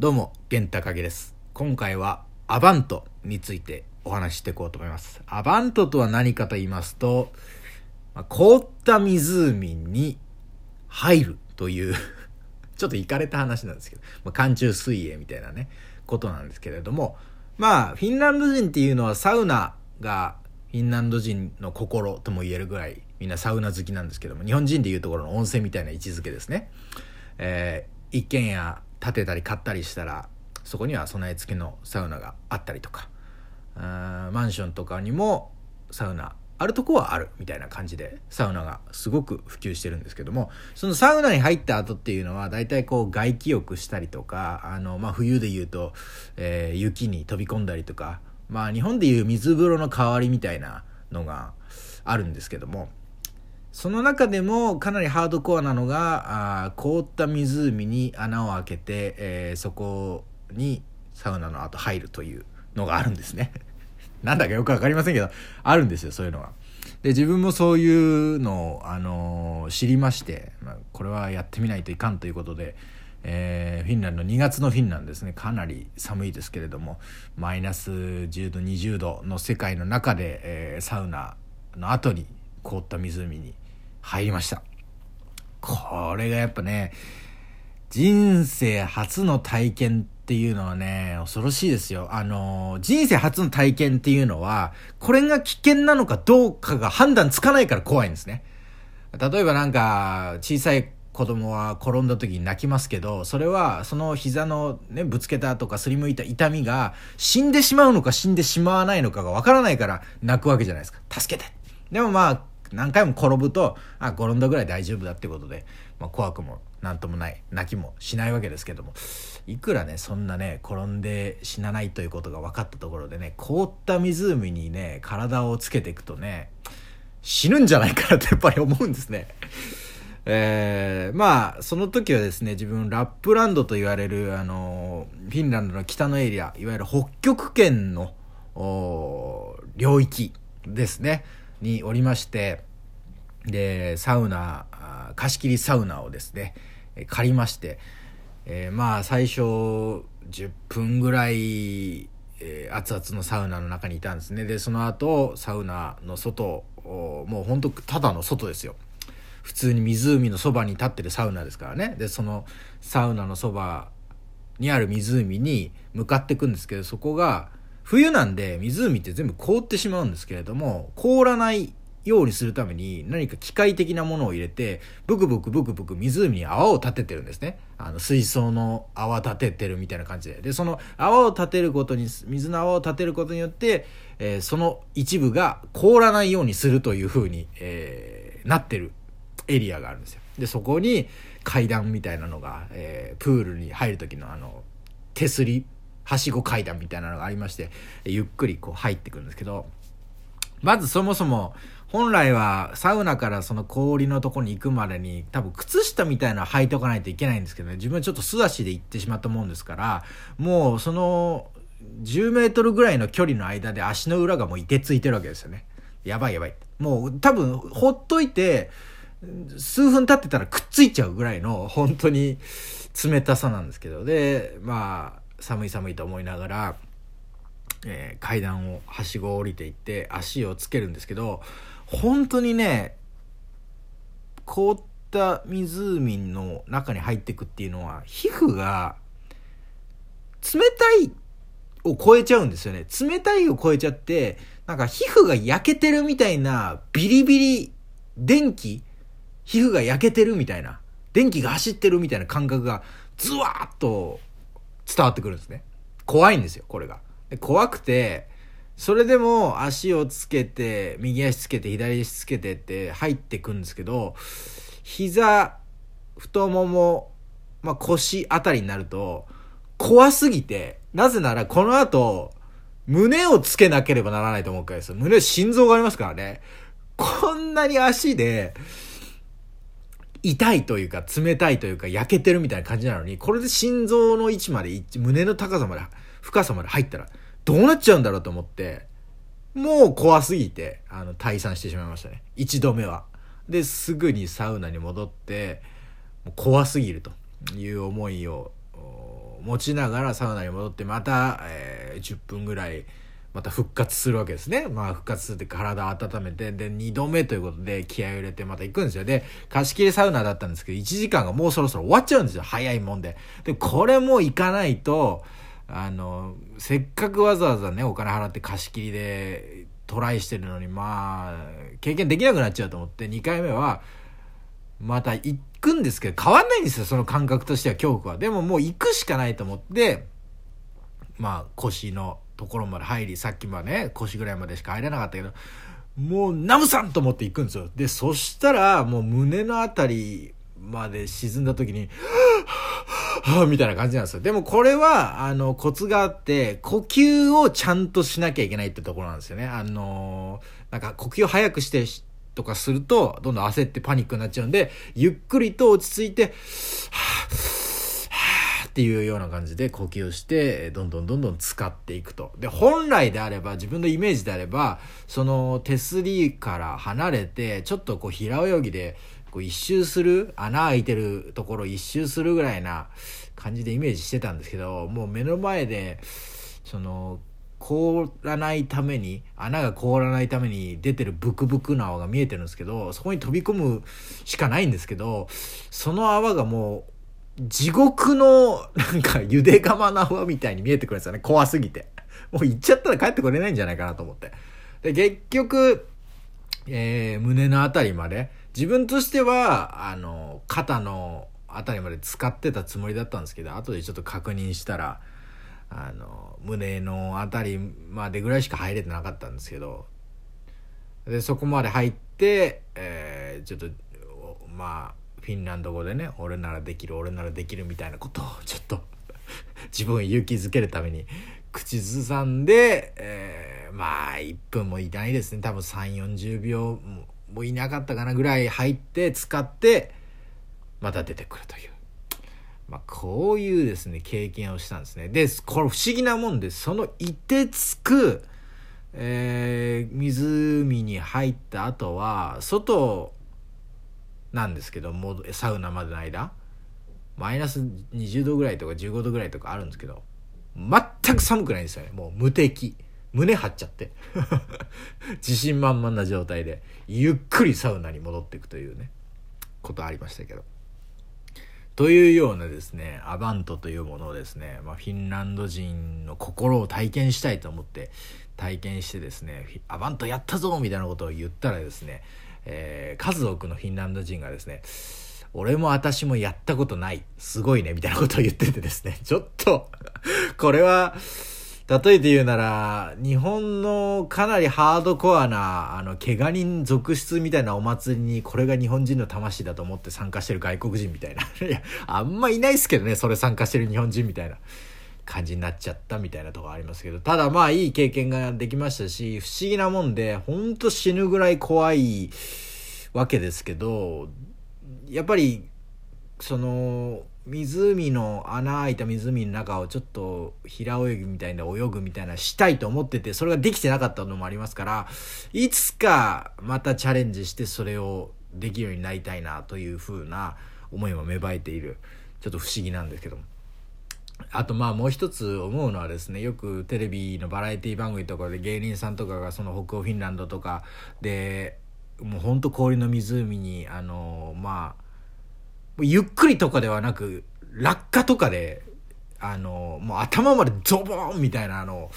どうも、玄高木です。今回はアバントについてお話ししていこうと思います。アバントとは何かと言いますと、凍った湖に入るという ちょっとイかれた話なんですけど、まあ、寒中水泳みたいなね、ことなんですけれども、まあ、フィンランド人っていうのはサウナがフィンランド人の心とも言えるぐらいみんなサウナ好きなんですけども、日本人でいうところの温泉みたいな位置づけですね。えー一軒家建てたり買ったりしたら、そこには備え付けのサウナがあったりとか、マンションとかにもサウナあるとこはあるみたいな感じでサウナがすごく普及してるんですけどもそのサウナに入った後っていうのは大体こう外気浴したりとかあの、まあ、冬で言うと、えー雪に飛び込んだりとか、まあ、日本でいう水風呂の代わりみたいなのがあるんですけどもその中でもかなりハードコアなのがあ凍った湖に穴を開けて、えーそこにサウナの後入るというのがあるんですね。なんだかよくわかりませんけどあるんですよそういうのが。で自分もそういうのを、あのー知りまして、まあ、これはやってみないといかんということで、えーフィンランド2月のフィンランドですねかなり寒いですけれどもマイナス10度20度の世界の中で、えーサウナの後に凍った湖に入りましたこれがやっぱね人生初の体験っていうのはね、恐ろしいですよ。あの、人生初の体験っていうのは、これが危険なのかどうかが判断つかないから怖いんですね。例えばなんか、小さい子供は転んだ時に泣きますけど、それはその膝のね、ぶつけたとかすりむいた痛みが死んでしまうのか死んでしまわないのかがわからないから泣くわけじゃないですか。助けて。でもまあ、何回も転ぶと、あ、転んだぐらい大丈夫だってことで、まあ、怖くもなんともない、泣きもしないわけですけども、いくらね、そんなね、転んで死なないということが分かったところでね、凍った湖にね、体をつけていくとね、死ぬんじゃないかなってやっぱり思うんですね。えー、まあ、その時はですね、自分、ラップランドと言われる、あの、フィンランドの北のエリア、いわゆる北極圏の、領域ですね、におりまして、で、サウナ、貸し切りサウナをですね、借りまして、えーまあ、最初、10分ぐらい、えー熱々のサウナの中にいたんですね。で、その後、サウナの外、もう本当ただの外ですよ。普通に湖のそばに立ってるサウナですからねでそのサウナのそばにある湖に向かっていくんですけどそこが冬なんで湖って全部凍ってしまうんですけれども凍らないようにするために何か機械的なものを入れてブクブクブクブク湖に泡を立ててるんですね。あの水槽の泡立ててるみたいな感じで。でその泡を立てることに水の泡を立てることによって、えーその一部が凍らないようにするというふうに、えーなってるエリアがあるんですよ。でそこに階段みたいなのが、えープールに入る時のあの手すりはしご階段みたいなのがありましてゆっくりこう入ってくるんですけどまずそもそも本来はサウナからその氷のとこに行くまでに多分靴下みたいなの履いておかないといけないんですけどね。自分はちょっと素足で行ってしまったもんですからもうその10メートルぐらいの距離の間で足の裏がもう凍てついてるわけですよね。やばいやばい。もう多分ほっといて数分経ってたらくっついちゃうぐらいの本当に冷たさなんですけど。でまあ寒い寒いと思いながら、えー階段をはしごを降りていって足をつけるんですけど本当にね凍った湖の中に入っていくっていうのは皮膚が冷たいを超えちゃうんですよね。冷たいを超えちゃってなんか皮膚が焼けてるみたいなビリビリ電気皮膚が焼けてるみたいな電気が走ってるみたいな感覚がズワーッと伝わってくるんですね。怖いんですよこれが。怖くてそれでも足をつけて右足つけて左足つけてって入ってくんですけど膝太もも、まあ、腰あたりになると怖すぎてなぜならこの後胸をつけなければならないと思うからです胸心臓がありますからね。こんなに足で痛いというか冷たいというか焼けてるみたいな感じなのにこれで心臓の位置まで胸の高さまで深さまで入ったらどうなっちゃうんだろうと思ってもう怖すぎてあの退散してしまいましたね。一度目は。ですぐにサウナに戻ってもう怖すぎるという思いを持ちながらサウナに戻ってまた、えー、10分ぐらいまた復活するわけですね。まあ復活するって体温めて、で、2度目ということで気合を入れてまた行くんですよ。で、貸し切りサウナだったんですけど、1時間がもうそろそろ終わっちゃうんですよ。早いもんで。で、これも行かないと、あの、せっかくわざわざね、お金払って貸し切りでトライしてるのに、まあ、経験できなくなっちゃうと思って、2回目は、また行くんですけど、変わんないんですよ、その感覚としては、恐怖は。でももう行くしかないと思って、まあ、腰のところまで入り、さっきはね、腰ぐらいまでしか入れなかったけど、もう、ナムさんと思って行くんですよ。で、そしたら、もう胸のあたりまで沈んだ時に、はぁ、みたいな感じなんですよ。でもこれは、あの、コツがあって、呼吸をちゃんとしなきゃいけないってところなんですよね。あのなんか呼吸を早くして、とかすると、どんどん焦ってパニックになっちゃうんで、ゆっくりと落ち着いて、はぁ、っていうような感じで呼吸をして、どんどんどんどん使っていくと。で、本来であれば、自分のイメージであれば、その手すりから離れて、ちょっとこう平泳ぎで、こう一周する、穴開いてるところ一周するぐらいな感じでイメージしてたんですけど、もう目の前で、その、凍らないために、穴が凍らないために出てるブクブクの泡が見えてるんですけど、そこに飛び込むしかないんですけど、その泡がもう地獄の、なんか、ゆで釜の泡みたいに見えてくるんですよね。怖すぎて。もう行っちゃったら帰ってこれないんじゃないかなと思って。で、結局、えー、胸のあたりまで、自分としては、あの、肩のあたりまで使ってたつもりだったんですけど、後でちょっと確認したら、あの、胸のあたりまでぐらいしか入れてなかったんですけど、で、そこまで入って、えー、ちょっと、まあ、フィンランド語でね俺ならできる俺ならできるみたいなことをちょっと 自分を勇気づけるために口ずさんで、えー、まあ1分もいないですね多分3 4 0秒もいなかったかなぐらい入って使ってまた出てくるという。まあ、こういうですね、経験をしたんですね。で、これ不思議なもんで、そのいてつく、えー、湖に入った後は、外なんですけどもサウナまでの間マイナス20度ぐらいとか15度ぐらいとかあるんですけど全く寒くないんですよね。もう無敵。胸張っちゃって。自信満々な状態でゆっくりサウナに戻っていくというねことありましたけど。というようなですねアバントというものをですね、まあ、フィンランド人の心を体験したいと思って体験してですねアバントやったぞみたいなことを言ったらですねえー、数多くのフィンランド人がですね、俺も私もやったことない。すごいね。みたいなことを言っててですね。ちょっとこれは、例えて言うなら、日本のかなりハードコアな、あの、怪我人続出みたいなお祭りに、これが日本人の魂だと思って参加してる外国人みたいな。いや、あんまいないっすけどね、それ参加してる日本人みたいな。感じになっちゃったみたいなとこありますけど、ただまあいい経験ができましたし、不思議なもんで、ほんと死ぬぐらい怖いわけですけど、やっぱり、その、湖の穴開いた湖の中をちょっと平泳ぎみたいな泳ぐみたいなしたいと思っててそれができてなかったのもありますからいつかまたチャレンジしてそれをできるようになりたいなというふうな思いも芽生えているちょっと不思議なんですけども。あとまあもう一つ思うのはですねよくテレビのバラエティ番組とかで芸人さんとかがその北欧フィンランドとかでもうほんと氷の湖にあのまあゆっくりとかではなく落下とかであのもう頭までゾボーンみたいなあの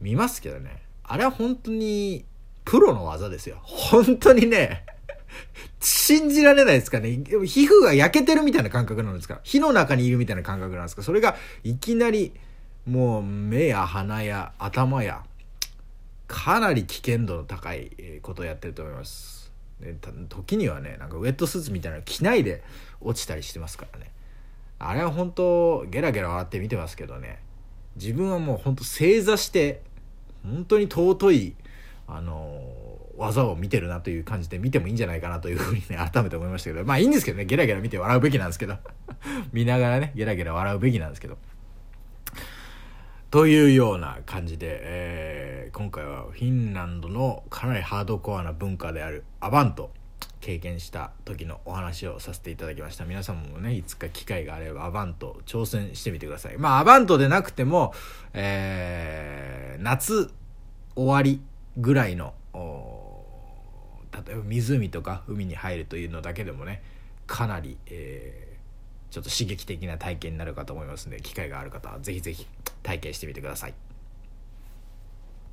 見ますけどね。あれは本当にプロの技ですよ。本当にね信じられないですかね。皮膚が焼けてるみたいな感覚なんですか？火の中にいるみたいな感覚なんですか？それがいきなりもう目や鼻や頭やかなり危険度の高いことをやってると思います。時にはね、なんかウェットスーツみたいなの着ないで落ちたりしてますからね。あれは本当ゲラゲラ笑って見てますけどね。自分はもう本当正座して本当に尊いあの技を見てるなという感じで見てもいいんじゃないかなというふうにね、改めて思いましたけど、まあいいんですけどね、ゲラゲラ見て笑うべきなんですけど、見ながらね、ゲラゲラ笑うべきなんですけど。というような感じで、えー、今回はフィンランドのかなりハードコアな文化であるアバント経験した時のお話をさせていただきました。皆さんもねいつか機会があればアバント挑戦してみてください。まあアバントでなくても、えー、夏終わりぐらいの例えば湖とか海に入るというのだけでもねかなり、えー、ちょっと刺激的な体験になるかと思いますので機会がある方は是非是非体験してみてください。